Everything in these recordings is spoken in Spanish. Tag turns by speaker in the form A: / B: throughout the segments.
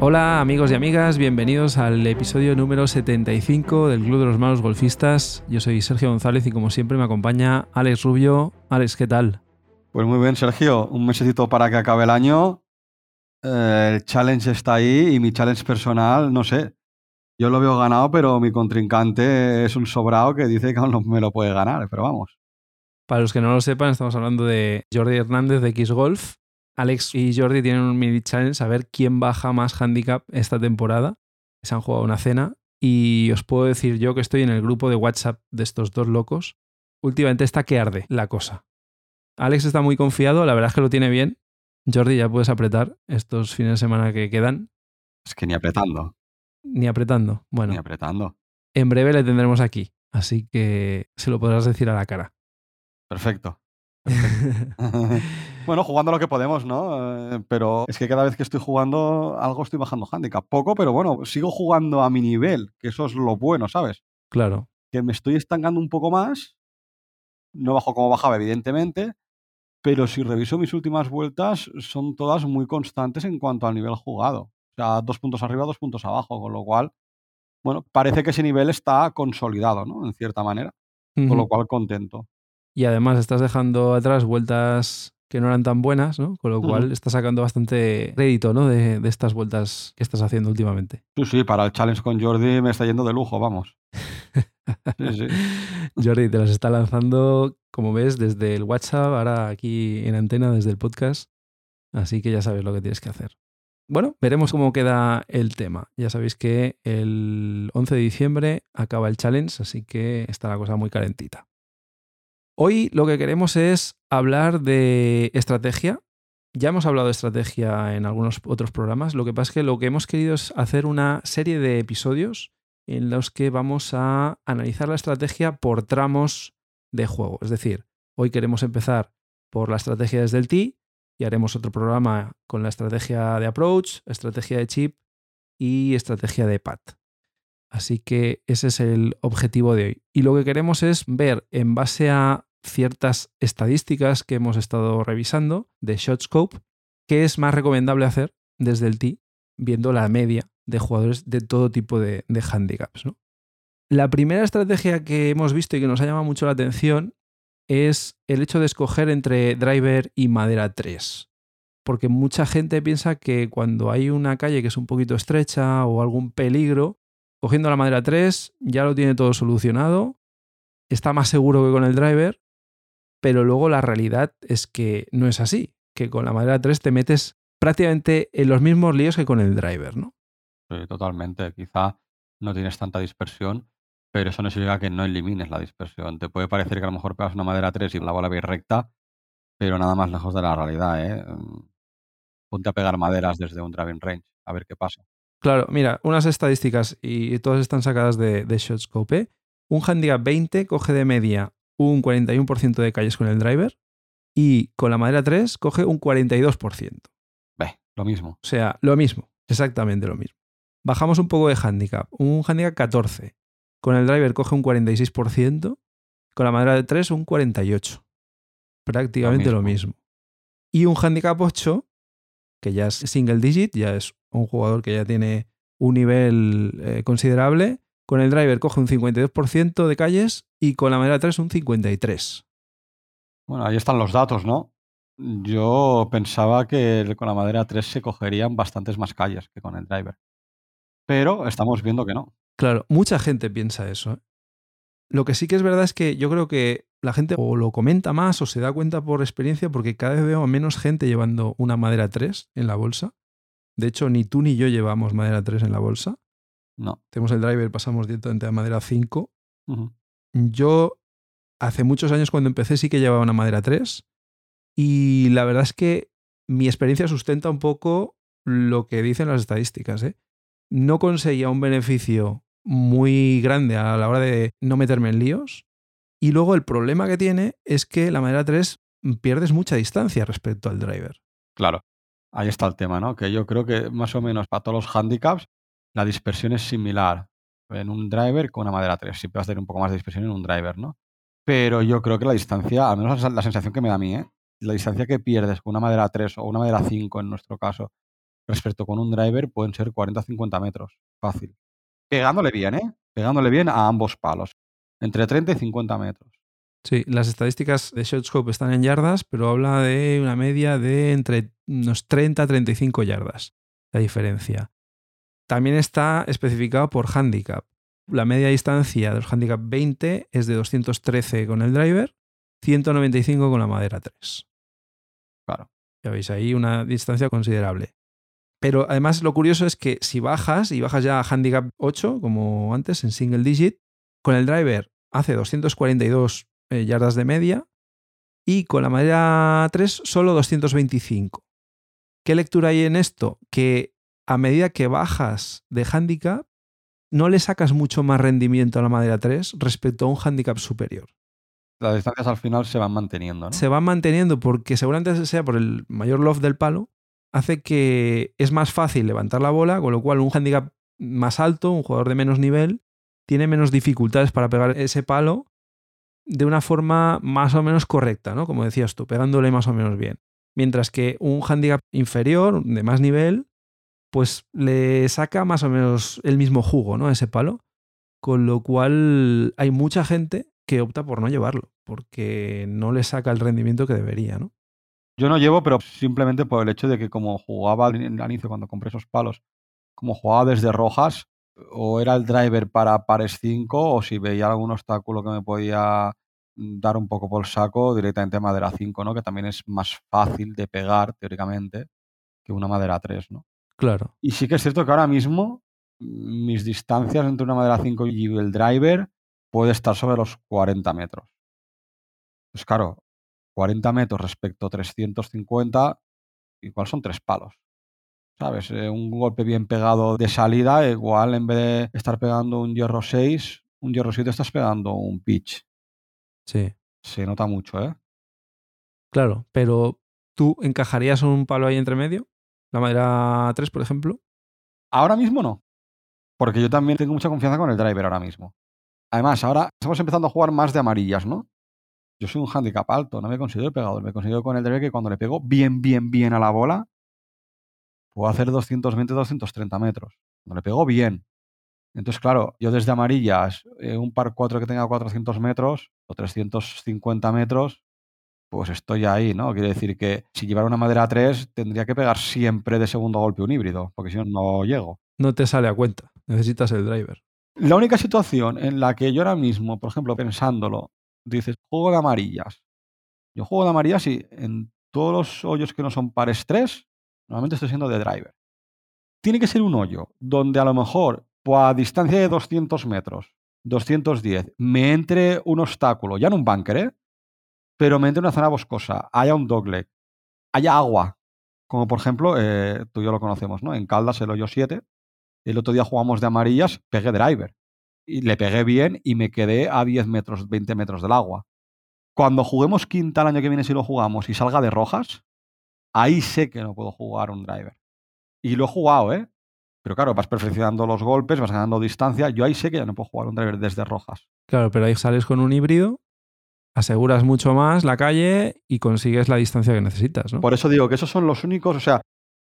A: Hola amigos y amigas, bienvenidos al episodio número 75 del Club de los Malos Golfistas. Yo soy Sergio González y como siempre me acompaña Alex Rubio. Alex, ¿qué tal?
B: Pues muy bien, Sergio. Un mesecito para que acabe el año. Eh, el challenge está ahí y mi challenge personal, no sé. Yo lo veo ganado, pero mi contrincante es un sobrado que dice que aún no me lo puede ganar, pero vamos.
A: Para los que no lo sepan, estamos hablando de Jordi Hernández de X Golf. Alex y Jordi tienen un mini challenge a ver quién baja más handicap esta temporada. Se han jugado una cena y os puedo decir yo que estoy en el grupo de WhatsApp de estos dos locos. Últimamente está que arde la cosa. Alex está muy confiado, la verdad es que lo tiene bien. Jordi, ya puedes apretar estos fines de semana que quedan.
B: Es que ni apretando.
A: Ni apretando. Bueno.
B: Ni apretando.
A: En breve le tendremos aquí, así que se lo podrás decir a la cara.
B: Perfecto. bueno, jugando lo que podemos, ¿no? Eh, pero es que cada vez que estoy jugando, algo estoy bajando handicap. Poco, pero bueno, sigo jugando a mi nivel, que eso es lo bueno, ¿sabes?
A: Claro.
B: Que me estoy estancando un poco más. No bajo como bajaba, evidentemente. Pero si reviso mis últimas vueltas, son todas muy constantes en cuanto al nivel jugado. O sea, dos puntos arriba, dos puntos abajo. Con lo cual, bueno, parece que ese nivel está consolidado, ¿no? En cierta manera. Con lo cual, contento
A: y además estás dejando atrás vueltas que no eran tan buenas, ¿no? Con lo cual estás sacando bastante crédito, ¿no? De, estas vueltas que estás haciendo últimamente.
B: Sí, sí, para el challenge con Jordi me está yendo de lujo, vamos.
A: Jordi, te las está lanzando, como ves, desde el WhatsApp, ahora aquí en antena, desde el podcast. Así que ya sabes lo que tienes que hacer. Bueno, veremos cómo queda el tema. Ya sabéis que el 11 de diciembre acaba el challenge, así que está la cosa muy calentita. Hoy lo que queremos es hablar de estrategia. Ya hemos hablado de estrategia en algunos otros programas. Lo que pasa es que lo que hemos querido es hacer una serie de episodios en los que vamos a analizar la estrategia por tramos de juego. Es decir, hoy queremos empezar por la estrategia desde el T y haremos otro programa con la estrategia de approach, estrategia de chip y estrategia de PAT. Así que ese es el objetivo de hoy. Y lo que queremos es ver en base a ciertas estadísticas que hemos estado revisando de ShotScope, qué es más recomendable hacer desde el T, viendo la media de jugadores de todo tipo de, handicaps. La primera estrategia que hemos visto y que nos ha llamado mucho la atención es el hecho de escoger entre driver y madera 3. Porque mucha gente piensa que cuando hay una calle que es un poquito estrecha o algún peligro, Cogiendo la madera 3 ya lo tiene todo solucionado, está más seguro que con el driver, pero luego la realidad es que no es así, que con la madera 3 te metes prácticamente en los mismos líos que con el driver, ¿no?
B: Sí, totalmente. Quizá no tienes tanta dispersión, pero eso no significa que no elimines la dispersión. Te puede parecer que a lo mejor pegas una madera 3 y la bola va recta, pero nada más lejos de la realidad, ¿eh? Ponte a pegar maderas desde un driving range, a ver qué pasa.
A: Claro, mira, unas estadísticas y todas están sacadas de, de ShotScope. Un handicap 20 coge de media un 41% de calles con el driver y con la madera 3 coge un 42%.
B: Ve, lo mismo.
A: O sea, lo mismo, exactamente lo mismo. Bajamos un poco de handicap, un handicap 14. Con el driver coge un 46%, con la madera de 3 un 48%. Prácticamente lo mismo. Y un handicap 8, que ya es single digit, ya es un jugador que ya tiene un nivel eh, considerable. Con el driver coge un 52% de calles y con la madera 3 un 53%.
B: Bueno, ahí están los datos, ¿no? Yo pensaba que con la madera 3 se cogerían bastantes más calles que con el driver. Pero estamos viendo que no.
A: Claro, mucha gente piensa eso. Lo que sí que es verdad es que yo creo que la gente o lo comenta más o se da cuenta por experiencia porque cada vez veo a menos gente llevando una madera 3 en la bolsa de hecho, ni tú ni yo llevamos madera 3 en la bolsa.
B: No.
A: Tenemos el driver, pasamos directamente a madera 5. Yo hace muchos años cuando empecé sí que llevaba una madera 3 y la verdad es que mi experiencia sustenta un poco lo que dicen las estadísticas. ¿eh? No conseguía un beneficio muy grande a la hora de no meterme en líos y luego el problema que tiene es que la madera 3 pierdes mucha distancia respecto al driver.
B: Claro. Ahí está el tema, ¿no? Que yo creo que más o menos para todos los handicaps la dispersión es similar en un driver con una madera 3. Siempre vas a tener un poco más de dispersión en un driver, ¿no? Pero yo creo que la distancia, al menos la sensación que me da a mí, ¿eh? la distancia que pierdes con una madera 3 o una madera 5 en nuestro caso, respecto con un driver, pueden ser 40-50 metros. Fácil. Pegándole bien, ¿eh? Pegándole bien a ambos palos. Entre 30 y 50 metros.
A: Sí, las estadísticas de Shotscope están en yardas, pero habla de una media de entre unos 30 a 35 yardas, la diferencia. También está especificado por handicap. La media distancia de los handicap 20 es de 213 con el driver, 195 con la madera 3.
B: Claro.
A: Ya veis ahí una distancia considerable. Pero además lo curioso es que si bajas y bajas ya a handicap 8, como antes, en single digit, con el driver hace 242 eh, yardas de media y con la madera 3 solo 225. ¿Qué lectura hay en esto? Que a medida que bajas de handicap, no le sacas mucho más rendimiento a la madera 3 respecto a un handicap superior.
B: Las distancias al final se van manteniendo, ¿no?
A: Se van manteniendo porque seguramente sea por el mayor loft del palo, hace que es más fácil levantar la bola, con lo cual un handicap más alto, un jugador de menos nivel, tiene menos dificultades para pegar ese palo de una forma más o menos correcta, ¿no? Como decías tú, pegándole más o menos bien. Mientras que un handicap inferior, de más nivel, pues le saca más o menos el mismo jugo, ¿no? Ese palo. Con lo cual hay mucha gente que opta por no llevarlo, porque no le saca el rendimiento que debería, ¿no?
B: Yo no llevo, pero simplemente por el hecho de que como jugaba al inicio cuando compré esos palos, como jugaba desde rojas, o era el driver para pares 5 o si veía algún obstáculo que me podía dar un poco por saco, directamente madera 5, ¿no? Que también es más fácil de pegar, teóricamente, que una madera 3, ¿no?
A: Claro.
B: Y sí que es cierto que ahora mismo mis distancias entre una madera 5 y el driver puede estar sobre los 40 metros. Pues claro, 40 metros respecto a 350, igual son tres palos. ¿sabes? Eh, un golpe bien pegado de salida, igual en vez de estar pegando un hierro 6, un hierro 7 estás pegando un pitch.
A: Sí.
B: Se nota mucho, ¿eh?
A: Claro, pero ¿tú encajarías un palo ahí entre medio? ¿La madera 3, por ejemplo?
B: Ahora mismo no. Porque yo también tengo mucha confianza con el driver ahora mismo. Además, ahora estamos empezando a jugar más de amarillas, ¿no? Yo soy un handicap alto, no me considero pegador. Me considero con el driver que cuando le pego bien, bien, bien a la bola, puedo hacer 220, 230 metros. No le pego bien. Entonces, claro, yo desde amarillas, eh, un par 4 que tenga 400 metros o 350 metros, pues estoy ahí, ¿no? Quiere decir que si llevara una madera 3, tendría que pegar siempre de segundo golpe un híbrido, porque si no, no llego.
A: No te sale a cuenta, necesitas el driver.
B: La única situación en la que yo ahora mismo, por ejemplo, pensándolo, dices, juego de amarillas. Yo juego de amarillas y en todos los hoyos que no son pares 3, Normalmente estoy siendo de driver. Tiene que ser un hoyo donde a lo mejor, pues, a distancia de 200 metros, 210, me entre un obstáculo, ya no un bunker, ¿eh? pero me entre una zona boscosa, haya un dogleg, haya agua, como por ejemplo, eh, tú y yo lo conocemos, ¿no? En Caldas, el hoyo 7, el otro día jugamos de amarillas, pegué driver. Y le pegué bien y me quedé a 10 metros, 20 metros del agua. Cuando juguemos quinta el año que viene, si lo jugamos y salga de rojas, ahí sé que no puedo jugar un driver. Y lo he jugado, ¿eh? Pero claro, vas perfeccionando los golpes, vas ganando distancia. Yo ahí sé que ya no puedo jugar un driver desde rojas.
A: Claro, pero ahí sales con un híbrido, aseguras mucho más la calle y consigues la distancia que necesitas, ¿no?
B: Por eso digo que esos son los únicos, o sea,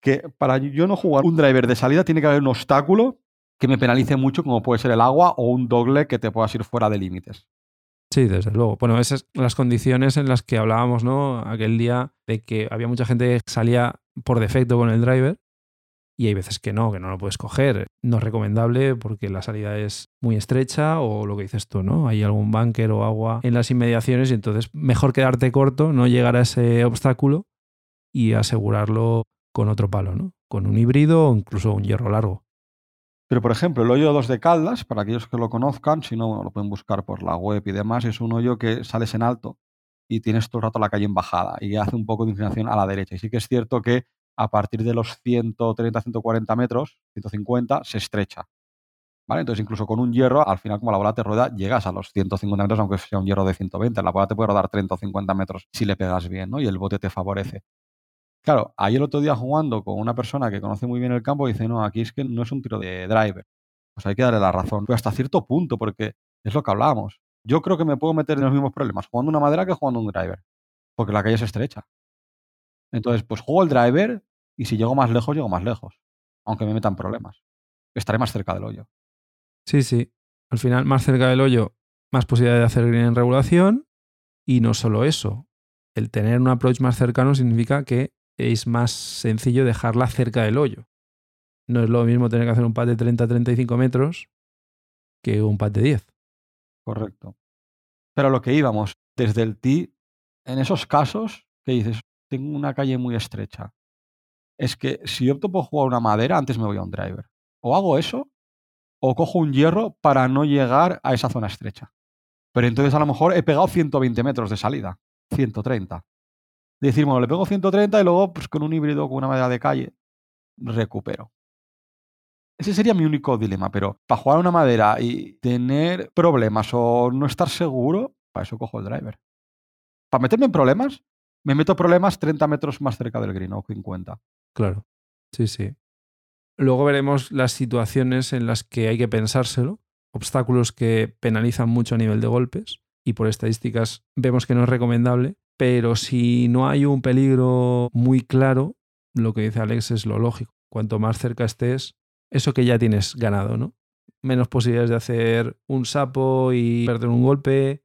B: que para yo no jugar un driver de salida tiene que haber un obstáculo que me penalice mucho, como puede ser el agua o un dogle que te puedas ir fuera de límites.
A: Sí, desde luego. Bueno, esas las condiciones en las que hablábamos, ¿no? Aquel día de que había mucha gente que salía por defecto con el driver y hay veces que no, que no lo puedes coger. No es recomendable porque la salida es muy estrecha o lo que dices tú, ¿no? Hay algún bunker o agua en las inmediaciones y entonces mejor quedarte corto, no llegar a ese obstáculo y asegurarlo con otro palo, ¿no? Con un híbrido o incluso un hierro largo.
B: Pero, por ejemplo, el hoyo 2 de Caldas, para aquellos que lo conozcan, si no, lo pueden buscar por la web y demás, es un hoyo que sales en alto y tienes todo el rato la calle en bajada y hace un poco de inclinación a la derecha. Y sí que es cierto que a partir de los 130, 140 metros, 150, se estrecha. ¿Vale? Entonces, incluso con un hierro, al final, como la bola te rueda, llegas a los 150 metros, aunque sea un hierro de 120. La bola te puede rodar 30 o 50 metros si le pegas bien, ¿no? Y el bote te favorece. Claro, ahí el otro día jugando con una persona que conoce muy bien el campo, dice, no, aquí es que no es un tiro de driver. Pues hay que darle la razón. Pero hasta cierto punto, porque es lo que hablábamos. Yo creo que me puedo meter en los mismos problemas jugando una madera que jugando un driver. Porque la calle es estrecha. Entonces, pues juego el driver y si llego más lejos, llego más lejos. Aunque me metan problemas. Estaré más cerca del hoyo.
A: Sí, sí. Al final, más cerca del hoyo, más posibilidad de hacer green en regulación. Y no solo eso. El tener un approach más cercano significa que es más sencillo dejarla cerca del hoyo. No es lo mismo tener que hacer un pad de 30-35 metros que un pad de 10.
B: Correcto. Pero lo que íbamos, desde el tee, en esos casos que dices, tengo una calle muy estrecha, es que si opto por jugar una madera, antes me voy a un driver. O hago eso, o cojo un hierro para no llegar a esa zona estrecha. Pero entonces a lo mejor he pegado 120 metros de salida, 130. Decir, bueno, le pego 130 y luego pues, con un híbrido, con una madera de calle, recupero. Ese sería mi único dilema, pero para jugar una madera y tener problemas o no estar seguro, para eso cojo el driver. Para meterme en problemas, me meto problemas 30 metros más cerca del green o 50.
A: Claro, sí, sí. Luego veremos las situaciones en las que hay que pensárselo, obstáculos que penalizan mucho a nivel de golpes y por estadísticas vemos que no es recomendable, pero si no hay un peligro muy claro, lo que dice Alex es lo lógico. Cuanto más cerca estés, eso que ya tienes ganado, ¿no? Menos posibilidades de hacer un sapo y perder un golpe,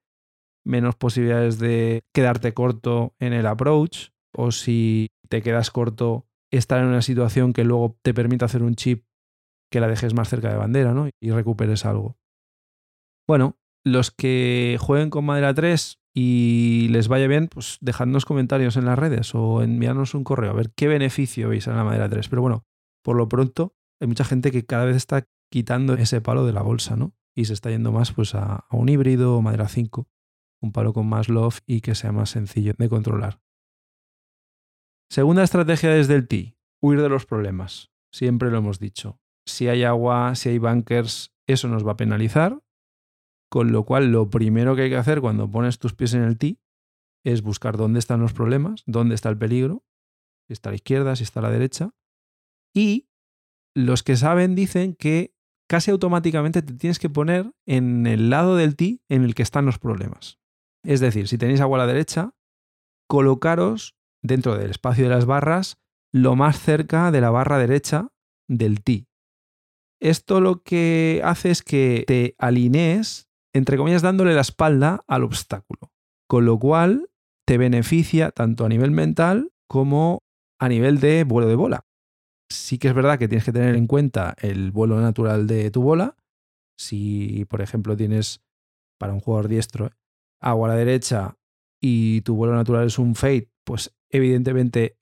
A: menos posibilidades de quedarte corto en el approach, o si te quedas corto, estar en una situación que luego te permite hacer un chip que la dejes más cerca de bandera, ¿no? Y recuperes algo. Bueno, los que jueguen con madera 3 y les vaya bien, pues dejadnos comentarios en las redes o enviarnos un correo a ver qué beneficio veis en la madera 3. Pero bueno, por lo pronto, hay mucha gente que cada vez está quitando ese palo de la bolsa, ¿no? Y se está yendo más pues a, un híbrido o madera 5, un palo con más loft y que sea más sencillo de controlar. Segunda estrategia desde el tee, huir de los problemas. Siempre lo hemos dicho. Si hay agua, si hay bunkers, eso nos va a penalizar. Con lo cual, lo primero que hay que hacer cuando pones tus pies en el tee es buscar dónde están los problemas, dónde está el peligro, si está a la izquierda, si está a la derecha, y los que saben dicen que casi automáticamente te tienes que poner en el lado del ti en el que están los problemas. Es decir, si tenéis agua a la derecha, colocaros dentro del espacio de las barras lo más cerca de la barra derecha del ti. Esto lo que hace es que te alinees, entre comillas, dándole la espalda al obstáculo, con lo cual te beneficia tanto a nivel mental como a nivel de vuelo de bola sí que es verdad que tienes que tener en cuenta el vuelo natural de tu bola. Si, por ejemplo, tienes para un jugador diestro agua a la derecha y tu vuelo natural es un fade, pues evidentemente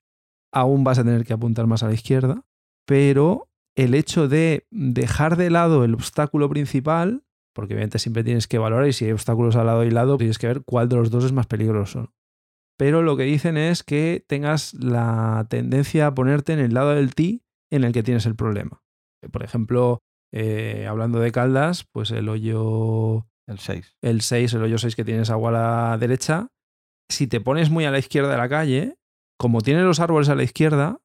A: aún vas a tener que apuntar más a la izquierda. Pero el hecho de dejar de lado el obstáculo principal, porque obviamente siempre tienes que valorar y si hay obstáculos al lado y lado, tienes que ver cuál de los dos es más peligroso pero lo que dicen es que tengas la tendencia a ponerte en el lado del ti en el que tienes el problema. Por ejemplo, eh, hablando de caldas, pues el hoyo...
B: El 6.
A: El 6, el hoyo 6 que tienes agua a la derecha, si te pones muy a la izquierda de la calle, como tienes los árboles a la izquierda,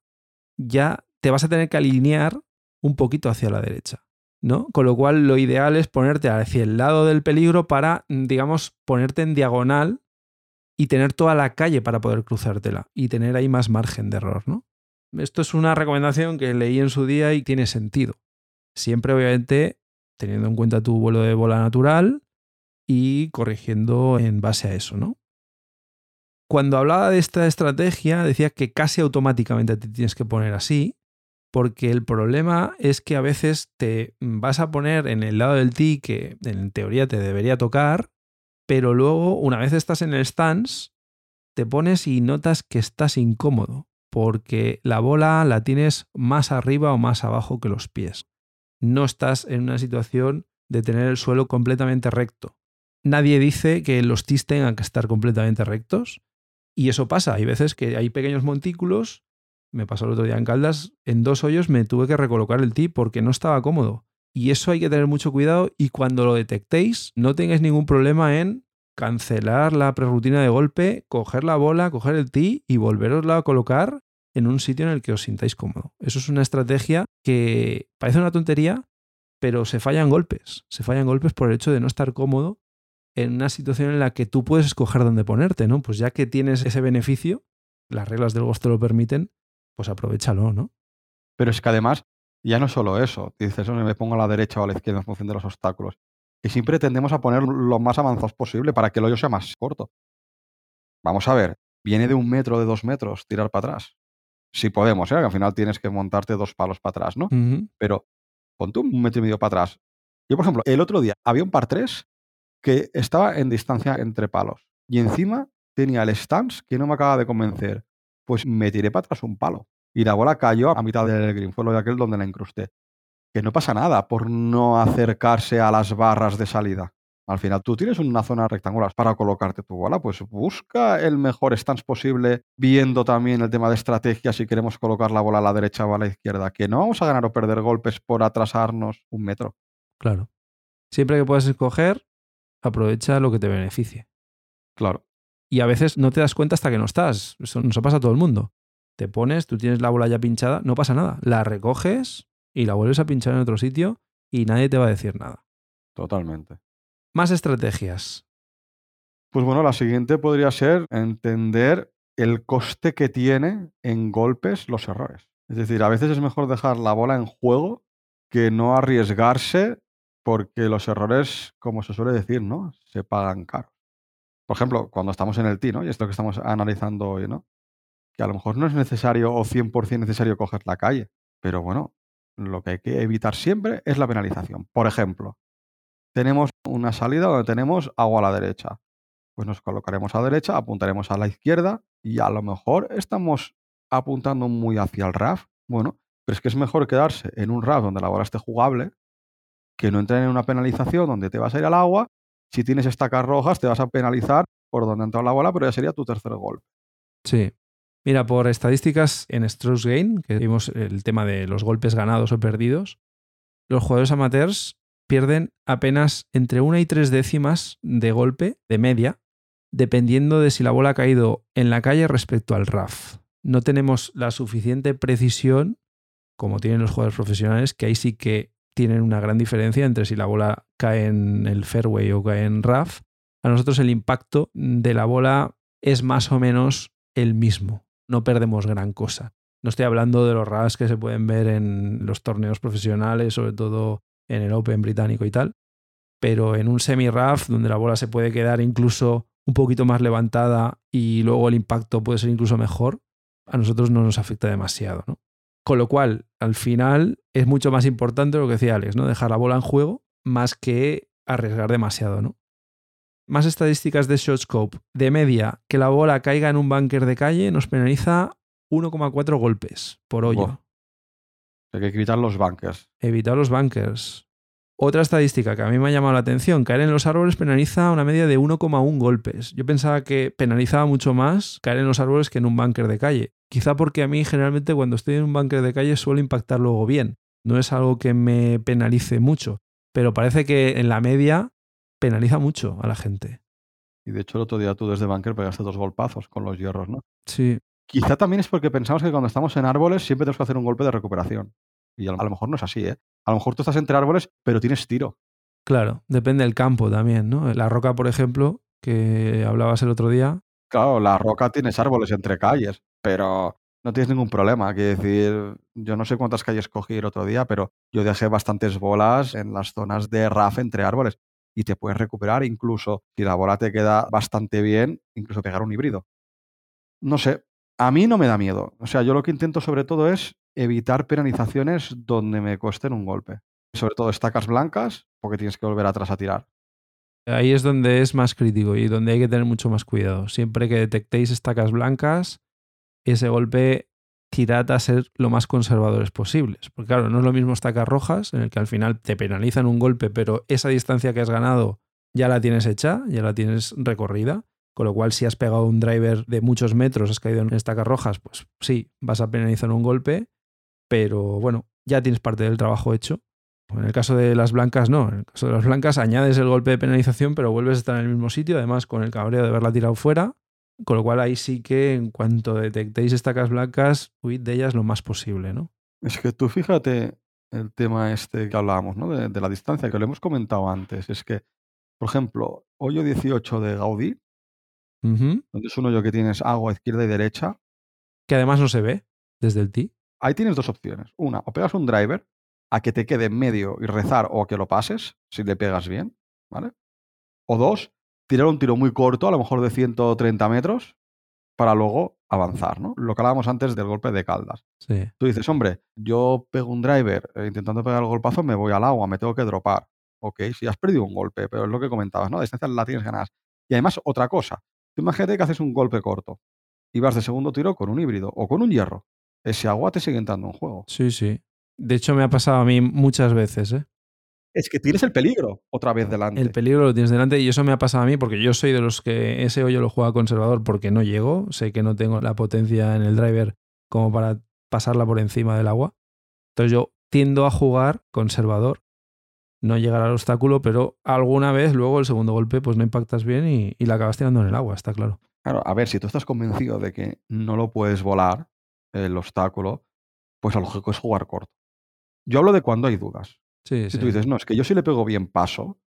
A: ya te vas a tener que alinear un poquito hacia la derecha. ¿No? Con lo cual, lo ideal es ponerte hacia el lado del peligro para, digamos, ponerte en diagonal y tener toda la calle para poder cruzártela y tener ahí más margen de error, ¿no? Esto es una recomendación que leí en su día y tiene sentido. Siempre, obviamente, teniendo en cuenta tu vuelo de bola natural y corrigiendo en base a eso, ¿no? Cuando hablaba de esta estrategia, decía que casi automáticamente te tienes que poner así, porque el problema es que a veces te vas a poner en el lado del tee que en teoría te debería tocar pero luego, una vez estás en el stance, te pones y notas que estás incómodo, porque la bola la tienes más arriba o más abajo que los pies. No estás en una situación de tener el suelo completamente recto. Nadie dice que los tis tengan que estar completamente rectos, y eso pasa. Hay veces que hay pequeños montículos. Me pasó el otro día en Caldas, en dos hoyos me tuve que recolocar el tee porque no estaba cómodo. Y eso hay que tener mucho cuidado y cuando lo detectéis, no tengáis ningún problema en cancelar la prerrutina de golpe, coger la bola, coger el tee y volverosla a colocar en un sitio en el que os sintáis cómodo. Eso es una estrategia que parece una tontería, pero se fallan golpes. Se fallan golpes por el hecho de no estar cómodo en una situación en la que tú puedes escoger dónde ponerte, ¿no? Pues ya que tienes ese beneficio, las reglas del golf te lo permiten, pues aprovechalo, ¿no?
B: Pero es que además, ya no solo eso, dices, "Oye, me pongo a la derecha o a la izquierda en función de los obstáculos. Que siempre tendemos a poner lo más avanzados posible para que el hoyo sea más corto. Vamos a ver, viene de un metro, de dos metros, tirar para atrás. Si podemos, ¿eh? que al final tienes que montarte dos palos para atrás, ¿no? Pero ponte un metro y medio para atrás. Yo, por ejemplo, el otro día había un par 3 que estaba en distancia entre palos. Y encima tenía el stance que no me acaba de convencer. Pues me tiré para atrás un palo. Y la bola cayó a mitad del green. Fue lo de aquel donde la incrusté. Que no pasa nada por no acercarse a las barras de salida. Al final tú tienes una zona rectangular para colocarte tu bola, pues busca el mejor stance posible, viendo también el tema de estrategia si queremos colocar la bola a la derecha o a la izquierda, que no vamos a ganar o perder golpes por atrasarnos un metro.
A: Claro. Siempre que puedas escoger, aprovecha lo que te beneficie.
B: Claro.
A: Y a veces no te das cuenta hasta que no estás. Eso nos pasa a todo el mundo. Te pones, tú tienes la bola ya pinchada, no pasa nada. La recoges y la vuelves a pinchar en otro sitio y nadie te va a decir nada.
B: Totalmente.
A: Más estrategias.
B: Pues bueno, la siguiente podría ser entender el coste que tiene en golpes los errores. Es decir, a veces es mejor dejar la bola en juego que no arriesgarse porque los errores, como se suele decir, ¿no? Se pagan caro. Por ejemplo, cuando estamos en el tee, ¿no? Y esto que estamos analizando hoy, ¿no? Que a lo mejor no es necesario o 100% necesario coger la calle, pero bueno, lo que hay que evitar siempre es la penalización. Por ejemplo, tenemos una salida donde tenemos agua a la derecha. Pues nos colocaremos a la derecha, apuntaremos a la izquierda y a lo mejor estamos apuntando muy hacia el RAF. Bueno, pero es que es mejor quedarse en un RAF donde la bola esté jugable que no entrar en una penalización donde te vas a ir al agua. Si tienes estacas rojas, te vas a penalizar por donde ha entrado la bola, pero ya sería tu tercer golpe.
A: Sí. Mira, por estadísticas en Strokes Gain, que vimos el tema de los golpes ganados o perdidos, los jugadores amateurs pierden apenas entre una y tres décimas de golpe de media, dependiendo de si la bola ha caído en la calle respecto al RAF. No tenemos la suficiente precisión como tienen los jugadores profesionales, que ahí sí que tienen una gran diferencia entre si la bola cae en el fairway o cae en RAF. A nosotros el impacto de la bola es más o menos el mismo. No perdemos gran cosa. No estoy hablando de los RAFs que se pueden ver en los torneos profesionales, sobre todo en el Open británico y tal, pero en un semi-RAF donde la bola se puede quedar incluso un poquito más levantada y luego el impacto puede ser incluso mejor, a nosotros no nos afecta demasiado, ¿no? Con lo cual, al final es mucho más importante lo que decía Alex, ¿no? Dejar la bola en juego más que arriesgar demasiado, ¿no? Más estadísticas de Shotscope. De media, que la bola caiga en un bunker de calle nos penaliza 1,4 golpes por hoyo.
B: Hay que evitar los bunkers.
A: Evitar los bunkers. Otra estadística que a mí me ha llamado la atención, caer en los árboles penaliza una media de 1,1 golpes. Yo pensaba que penalizaba mucho más caer en los árboles que en un bunker de calle. Quizá porque a mí generalmente cuando estoy en un bunker de calle suelo impactar luego bien. No es algo que me penalice mucho, pero parece que en la media penaliza mucho a la gente.
B: Y de hecho el otro día tú desde bunker pegaste dos golpazos con los hierros, ¿no?
A: Sí,
B: Quizá también es porque pensamos que cuando estamos en árboles siempre tenemos que hacer un golpe de recuperación. Y a lo, a lo mejor no es así, ¿eh? A lo mejor tú estás entre árboles, pero tienes tiro.
A: claro, depende del campo también, ¿no? La roca, por ejemplo, que hablabas el otro día,
B: Claro, la roca tienes árboles entre calles, pero no tienes ningún problema. Quiero decir, yo no sé cuántas calles cogí el otro día, pero yo dejé bastantes bolas en las zonas de RAF entre árboles y te puedes recuperar incluso si la bola te queda bastante bien, incluso pegar un híbrido. No sé, a mí no me da miedo. O sea, yo lo que intento sobre todo es evitar penalizaciones donde me cuesten un golpe. Sobre todo estacas blancas, porque tienes que volver atrás a tirar.
A: Ahí es donde es más crítico y donde hay que tener mucho más cuidado. Siempre que detectéis estacas blancas, ese golpe tirad a ser lo más conservadores posibles. Porque claro, no es lo mismo estacas rojas, en el que al final te penalizan un golpe, pero esa distancia que has ganado ya la tienes hecha, ya la tienes recorrida. Con lo cual, si has pegado un driver de muchos metros, has caído en estacas rojas, pues sí, vas a penalizar un golpe, pero bueno, ya tienes parte del trabajo hecho. En el caso de las blancas, no. En el caso de las blancas, añades el golpe de penalización, pero vuelves a estar en el mismo sitio, además con el cabreo de haberla tirado fuera. Con lo cual, ahí sí que, en cuanto detectéis estacas blancas, huid de ellas lo más posible, ¿no?
B: Es que tú fíjate el tema este que hablábamos, ¿no? De, de la distancia, que lo hemos comentado antes. Es que, por ejemplo, hoyo 18 de Gaudí,
A: Ujú.
B: donde es un hoyo que tienes agua izquierda y derecha,
A: que además no se ve desde el tee.
B: Ahí tienes dos opciones. Una, o pegas un driver a que te quede en medio y rezar o a que lo pases, si le pegas bien, ¿vale? O dos, tirar un tiro muy corto, a lo mejor de 130 metros, para luego avanzar, ¿no? Lo que hablábamos antes del golpe de caldas.
A: Sí.
B: Tú dices, hombre, yo pego un driver eh, intentando pegar el golpazo, me voy al agua, me tengo que dropar. Ok, si has perdido un golpe, pero es lo que comentabas, ¿no? La distancia la tienes ganadas. Y además, otra cosa. Tú imagínate que haces un golpe corto y vas de segundo tiro con un híbrido o con un hierro. Ese agua te sigue entrando en juego.
A: Sí, sí. De hecho, me ha pasado a mí muchas veces, ¿eh?
B: Es que tienes el peligro otra vez delante.
A: El peligro lo tienes delante y eso me ha pasado a mí porque yo soy de los que ese hoyo lo juega conservador porque no llego, sé que no tengo la potencia en el driver como para pasarla por encima del agua. Entonces yo tiendo a jugar conservador, no llegar al obstáculo, pero alguna vez luego el segundo golpe pues no impactas bien y, y la acabas tirando en el agua, está claro.
B: Claro, a ver, si tú estás convencido de que no lo puedes volar, el obstáculo, pues lo lógico es jugar corto. Yo hablo de cuando hay dudas.
A: Sí,
B: Si
A: sí.
B: tú dices, no, es que yo si le pego bien paso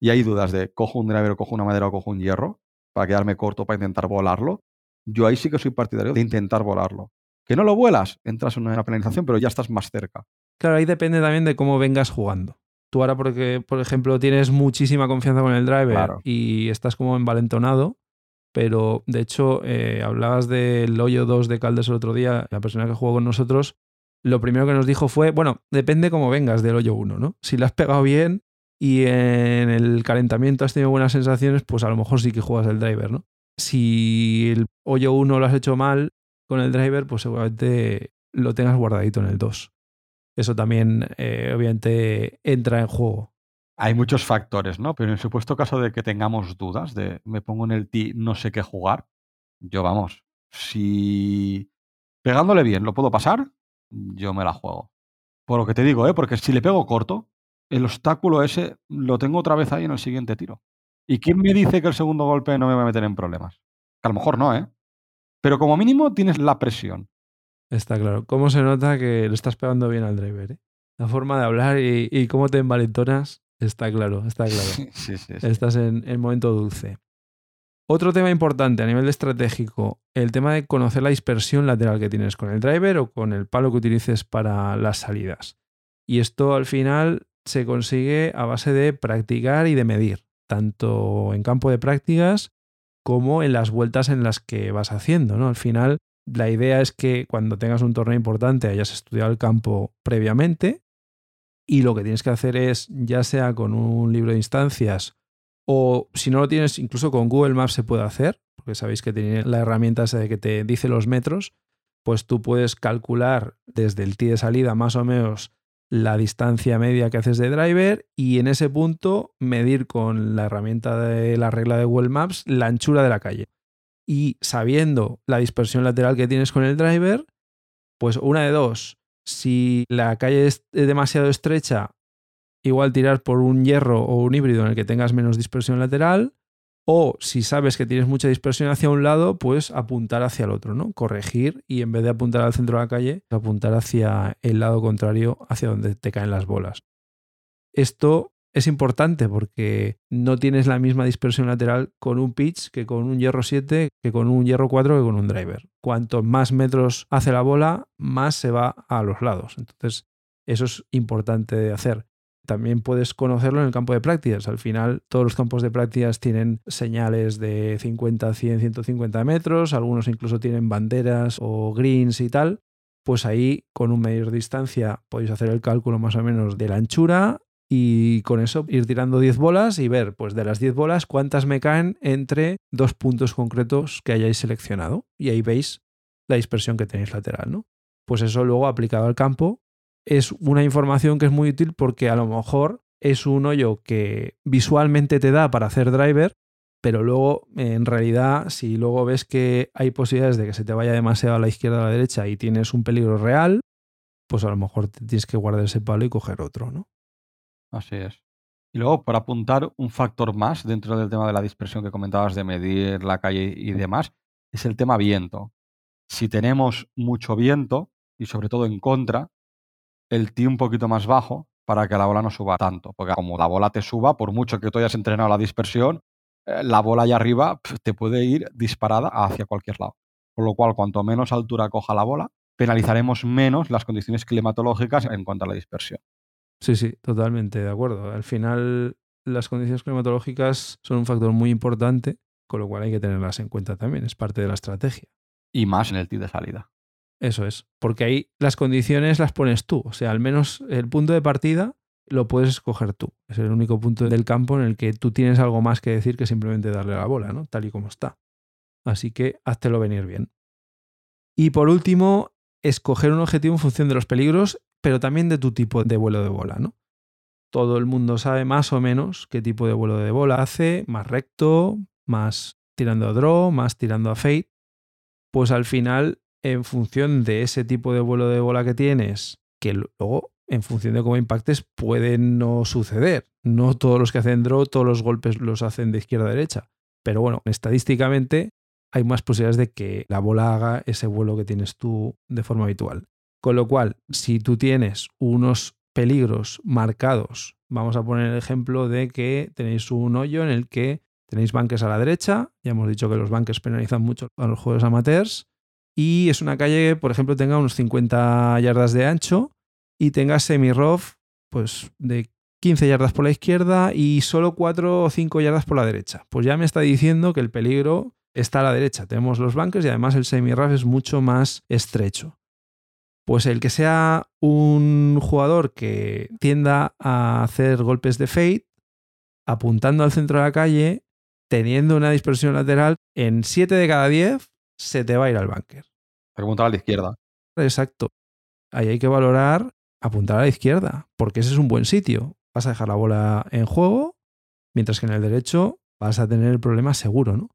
B: y hay dudas de cojo un driver o cojo una madera o cojo un hierro para quedarme corto para intentar volarlo, yo ahí sí que soy partidario de intentar volarlo. Que no lo vuelas, entras en una penalización, pero ya estás más cerca.
A: Claro, ahí depende también de cómo vengas jugando. Tú ahora, porque, por ejemplo, tienes muchísima confianza con el driver
B: Claro.
A: y estás como envalentonado, pero de hecho, eh, hablabas del hoyo 2 de Caldes el otro día, la persona que jugó con nosotros, lo primero que nos dijo fue, bueno, depende cómo vengas del hoyo 1, ¿no? Si le has pegado bien y en el calentamiento has tenido buenas sensaciones, pues a lo mejor sí que juegas el driver, ¿no? Si el hoyo 1 lo has hecho mal con el driver, pues seguramente lo tengas guardadito en el 2. Eso también, eh, obviamente, entra en juego.
B: Hay muchos factores, ¿no? Pero en el supuesto caso de que tengamos dudas de me pongo en el tee, no sé qué jugar, yo vamos, si pegándole bien lo puedo pasar, yo me la juego. Por lo que te digo, ¿eh? Porque si le pego corto, el obstáculo ese lo tengo otra vez ahí en el siguiente tiro. ¿Y quién me dice que el segundo golpe no me va a meter en problemas? Que a lo mejor no, ¿eh? Pero como mínimo tienes la presión.
A: Está claro. ¿Cómo se nota que le estás pegando bien al driver? eh? La forma de hablar y, y cómo te envalentonas, está claro, está claro.
B: Sí, sí, sí.
A: Estás en el momento dulce. Otro tema importante a nivel estratégico, el tema de conocer la dispersión lateral que tienes con el driver o con el palo que utilices para las salidas. Y esto al final se consigue a base de practicar y de medir, tanto en campo de prácticas como en las vueltas en las que vas haciendo. ¿no? Al final, la idea es que cuando tengas un torneo importante hayas estudiado el campo previamente y lo que tienes que hacer es, ya sea con un libro de instancias o si no lo tienes, incluso con Google Maps se puede hacer, porque sabéis que tiene la herramienta de que te dice los metros, pues tú puedes calcular desde el tee de salida más o menos la distancia media que haces de driver y en ese punto medir con la herramienta de la regla de Google Maps la anchura de la calle. Y sabiendo la dispersión lateral que tienes con el driver, pues una de dos, si la calle es demasiado estrecha, igual tirar por un hierro o un híbrido en el que tengas menos dispersión lateral, o si sabes que tienes mucha dispersión hacia un lado, pues apuntar hacia el otro, ¿no? Corregir y en vez de apuntar al centro de la calle, apuntar hacia el lado contrario, hacia donde te caen las bolas. Esto es importante porque no tienes la misma dispersión lateral con un pitch que con un hierro 7, que con un hierro 4, que con un driver. Cuanto más metros hace la bola, más se va a los lados. Entonces, eso es importante de hacer. También puedes conocerlo en el campo de prácticas. Al final, todos los campos de prácticas tienen señales de 50, 100, 150 metros. Algunos incluso tienen banderas o greens y tal. Pues ahí, con un medidor de distancia, podéis hacer el cálculo más o menos de la anchura y con eso ir tirando 10 bolas y ver, pues de las 10 bolas, cuántas me caen entre dos puntos concretos que hayáis seleccionado. Y ahí veis la dispersión que tenéis lateral, ¿no? Pues eso luego aplicado al campo es una información que es muy útil porque a lo mejor es un hoyo que visualmente te da para hacer driver, pero luego en realidad si luego ves que hay posibilidades de que se te vaya demasiado a la izquierda o a la derecha y tienes un peligro real, pues a lo mejor tienes que guardar ese palo y coger otro, ¿no?
B: Así es. Y luego, por apuntar un factor más dentro del tema de la dispersión que comentabas de medir la calle y demás, es el tema viento. Si tenemos mucho viento, y sobre todo en contra, el tee un poquito más bajo para que la bola no suba tanto. Porque como la bola te suba, por mucho que tú hayas entrenado la dispersión, eh, la bola allá arriba pf, te puede ir disparada hacia cualquier lado. Por lo cual, cuanto menos altura coja la bola, penalizaremos menos las condiciones climatológicas en cuanto a la dispersión.
A: Sí, sí, totalmente de acuerdo. Al final, las condiciones climatológicas son un factor muy importante, con lo cual hay que tenerlas en cuenta también, es parte de la estrategia.
B: Y más en el tee de salida.
A: Eso es, porque ahí las condiciones las pones tú, o sea, al menos el punto de partida lo puedes escoger tú. Es el único punto del campo en el que tú tienes algo más que decir que simplemente darle la bola, ¿no? Tal y como está. Así que háztelo venir bien. Y por último, escoger un objetivo en función de los peligros, pero también de tu tipo de vuelo de bola, ¿no? Todo el mundo sabe más o menos qué tipo de vuelo de bola hace, más recto, más tirando a draw, más tirando a fade. Pues al final, en función de ese tipo de vuelo de bola que tienes, que luego, en función de cómo impactes, puede no suceder. No todos los que hacen draw, todos los golpes los hacen de izquierda a derecha. Pero bueno, estadísticamente hay más posibilidades de que la bola haga ese vuelo que tienes tú de forma habitual. Con lo cual, si tú tienes unos peligros marcados, vamos a poner el ejemplo de que tenéis un hoyo en el que tenéis banques a la derecha, ya hemos dicho que los banques penalizan mucho a los juegos amateurs, y es una calle que, por ejemplo, tenga unos 50 yardas de ancho y tenga semi-rough pues, de 15 yardas por la izquierda y solo 4 o 5 yardas por la derecha. Pues ya me está diciendo que el peligro está a la derecha. Tenemos los bunkers y además el semi-rough es mucho más estrecho. Pues el que sea un jugador que tienda a hacer golpes de fade, apuntando al centro de la calle, teniendo una dispersión lateral, en 7 de cada 10 se te va a ir al bunker.
B: Apuntar a la izquierda.
A: Exacto. Ahí hay que valorar apuntar a la izquierda, porque ese es un buen sitio. Vas a dejar la bola en juego, mientras que en el derecho vas a tener el problema seguro, ¿no?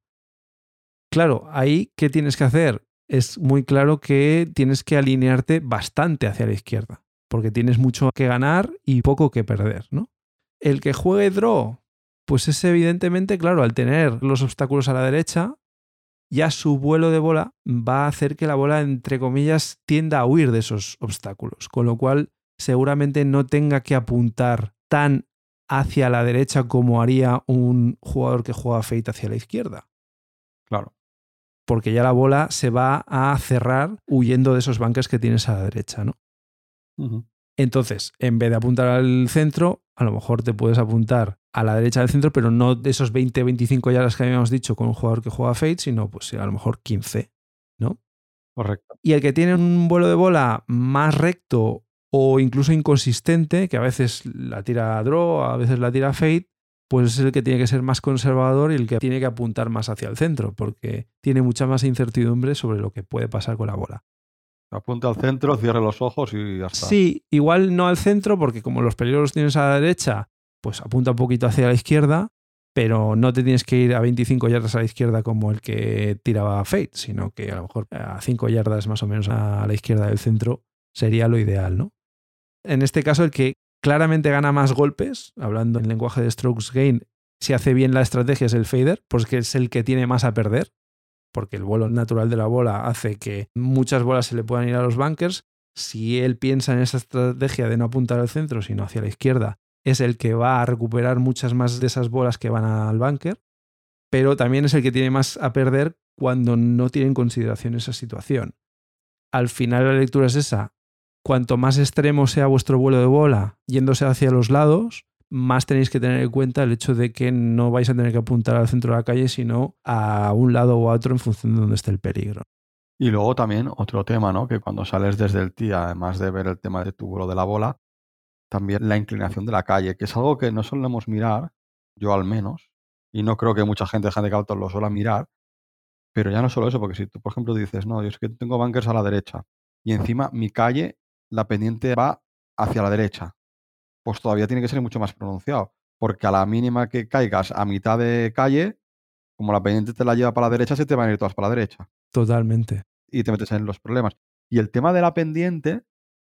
A: Claro, ahí, ¿qué tienes que hacer? Es muy claro que tienes que alinearte bastante hacia la izquierda, porque tienes mucho que ganar y poco que perder, ¿no? El que juegue draw, pues es evidentemente, claro, al tener los obstáculos a la derecha, ya su vuelo de bola va a hacer que la bola, entre comillas, tienda a huir de esos obstáculos, con lo cual seguramente no tenga que apuntar tan hacia la derecha como haría un jugador que juega fade hacia la izquierda.
B: Claro
A: porque ya la bola se va a cerrar huyendo de esos bunkers que tienes a la derecha, ¿no? Entonces, en vez de apuntar al centro, a lo mejor te puedes apuntar a la derecha del centro, pero no de esos 20-25 yardas que habíamos dicho con un jugador que juega Fade, sino pues a lo mejor 15, ¿no?
B: Correcto.
A: Y el que tiene un vuelo de bola más recto o incluso inconsistente, que a veces la tira a draw, a veces la tira fade, pues es el que tiene que ser más conservador y el que tiene que apuntar más hacia el centro, porque tiene mucha más incertidumbre sobre lo que puede pasar con la bola.
B: Apunta al centro, cierre los ojos y ya está.
A: Sí, igual no al centro, porque como los peligros los tienes a la derecha, pues apunta un poquito hacia la izquierda, pero no te tienes que ir a 25 yardas a la izquierda como el que tiraba Fate, sino que a lo mejor a 5 yardas más o menos a la izquierda del centro sería lo ideal, ¿no? En este caso, el que claramente gana más golpes, hablando en lenguaje de strokes gain, si hace bien la estrategia es el fader, porque es el que tiene más a perder, porque el vuelo natural de la bola hace que muchas bolas se le puedan ir a los bunkers. Si él piensa en esa estrategia de no apuntar al centro, sino hacia la izquierda, es el que va a recuperar muchas más de esas bolas que van al bunker, pero también es el que tiene más a perder cuando no tiene en consideración esa situación. Al final la lectura es esa, cuanto más extremo sea vuestro vuelo de bola yéndose hacia los lados, más tenéis que tener en cuenta el hecho de que no vais a tener que apuntar al centro de la calle, sino a un lado o a otro en función de dónde esté el peligro.
B: Y luego también otro tema, ¿no? Que cuando sales desde el tee, además de ver el tema de tu vuelo de la bola, también la inclinación de la calle, que es algo que no solemos mirar, yo al menos, y no creo que mucha gente de handicap lo suela mirar, pero ya no solo eso, porque si tú, por ejemplo, dices, no, yo es que tengo bunkers a la derecha, y encima mi calle la pendiente va hacia la derecha, pues todavía tiene que ser mucho más pronunciado, porque a la mínima que caigas a mitad de calle, como la pendiente te la lleva para la derecha, se te van a ir todas para la derecha.
A: Totalmente.
B: Y te metes en los problemas. Y el tema de la pendiente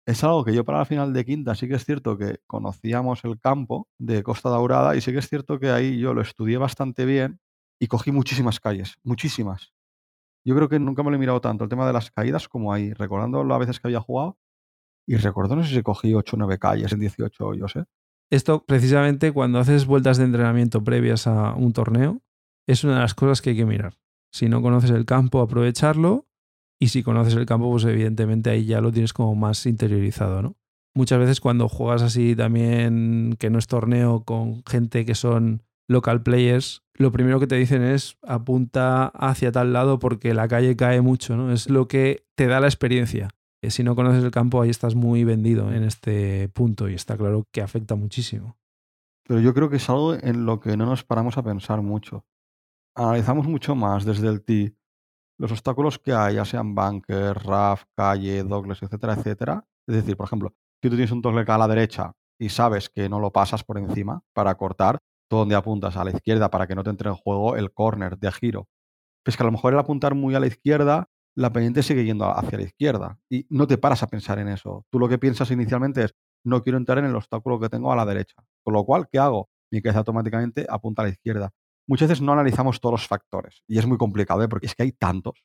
B: es algo que yo para la final de quinta sí que es cierto que conocíamos el campo de Costa Daurada y sí que es cierto que ahí yo lo estudié bastante bien y cogí muchísimas calles, muchísimas. Yo creo que nunca me lo he mirado tanto el tema de las caídas como ahí, recordando las veces que había jugado, y recuerdo, no sé si cogí 8 o 9 calles en 18 hoyos. ¿eh?
A: Esto, precisamente, cuando haces vueltas de entrenamiento previas a un torneo, es una de las cosas que hay que mirar. Si no conoces el campo, aprovecharlo. Y si conoces el campo, pues evidentemente ahí ya lo tienes como más interiorizado, ¿no? Muchas veces cuando juegas así también, que no es torneo, con gente que son local players, lo primero que te dicen es apunta hacia tal lado porque la calle cae mucho, ¿no? Es lo que te da la experiencia. Eh, si no conoces el campo, ahí estás muy vendido en este punto y está claro que afecta muchísimo.
B: Pero yo creo que es algo en lo que no nos paramos a pensar mucho. Analizamos mucho más desde el tee los obstáculos que hay, ya sean bunker, RAF, calle, dobles, etcétera, etcétera. Es decir, por ejemplo, si tú tienes un que a la derecha y sabes que no lo pasas por encima para cortar, tú donde apuntas a la izquierda para que no te entre en juego el corner de giro. Pues que a lo mejor el apuntar muy a la izquierda, la pendiente sigue yendo hacia la izquierda y no te paras a pensar en eso. Tú lo que piensas inicialmente es, no quiero entrar en el obstáculo que tengo a la derecha. Con lo cual, ¿qué hago? Mi cabeza automáticamente apunta a la izquierda. Muchas veces no analizamos todos los factores y es muy complicado ¿eh? porque es que hay tantos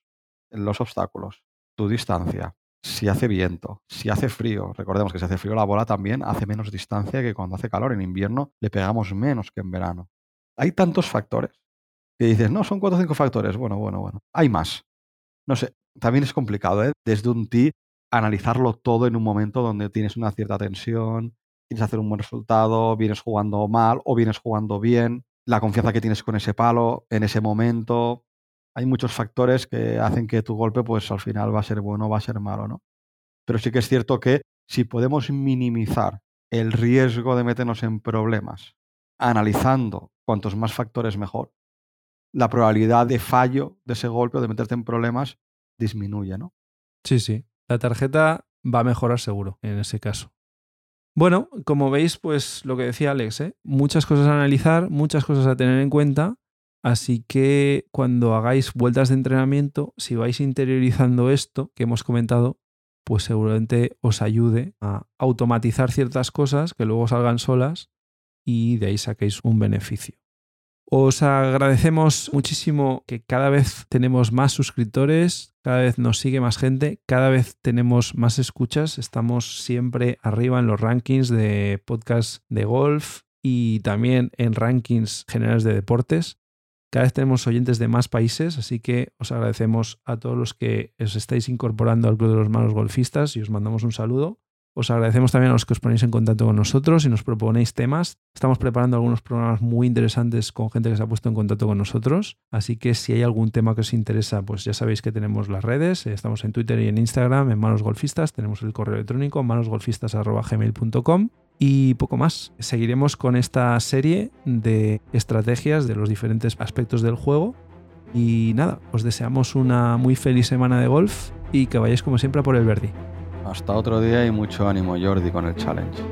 B: en los obstáculos. Tu distancia, si hace viento, si hace frío. Recordemos que si hace frío la bola también hace menos distancia que cuando hace calor. En invierno le pegamos menos que en verano. Hay tantos factores que dices, no, son cuatro o cinco factores. Bueno, bueno, bueno. Hay más. No sé, también es complicado, ¿eh? Desde un tee analizarlo todo en un momento donde tienes una cierta tensión, quieres hacer un buen resultado, vienes jugando mal o vienes jugando bien, la confianza que tienes con ese palo en ese momento. Hay muchos factores que hacen que tu golpe, pues al final va a ser bueno o va a ser malo, ¿no? Pero sí que es cierto que si podemos minimizar el riesgo de meternos en problemas analizando cuantos más factores mejor, la probabilidad de fallo de ese golpe o de meterte en problemas disminuye, ¿no?
A: Sí, sí. La tarjeta va a mejorar seguro en ese caso. Bueno, como veis, pues lo que decía Alex, ¿eh? muchas cosas a analizar, muchas cosas a tener en cuenta. Así que cuando hagáis vueltas de entrenamiento, si vais interiorizando esto que hemos comentado, pues seguramente os ayude a automatizar ciertas cosas que luego salgan solas y de ahí saquéis un beneficio. Os agradecemos muchísimo que cada vez tenemos más suscriptores, cada vez nos sigue más gente, cada vez tenemos más escuchas, estamos siempre arriba en los rankings de podcast de golf y también en rankings generales de deportes. Cada vez tenemos oyentes de más países, así que os agradecemos a todos los que os estáis incorporando al Club de los Malos Golfistas y os mandamos un saludo. Os agradecemos también a los que os ponéis en contacto con nosotros y nos proponéis temas. Estamos preparando algunos programas muy interesantes con gente que se ha puesto en contacto con nosotros. Así que si hay algún tema que os interesa, pues ya sabéis que tenemos las redes. Estamos en Twitter y en Instagram, en Manos Golfistas. Tenemos el correo electrónico manosgolfistas.gmail.com y poco más. Seguiremos con esta serie de estrategias de los diferentes aspectos del juego. Y nada, os deseamos una muy feliz semana de golf y que vayáis como siempre a por el Verdi.
B: Hasta otro día y mucho ánimo Jordi con el challenge.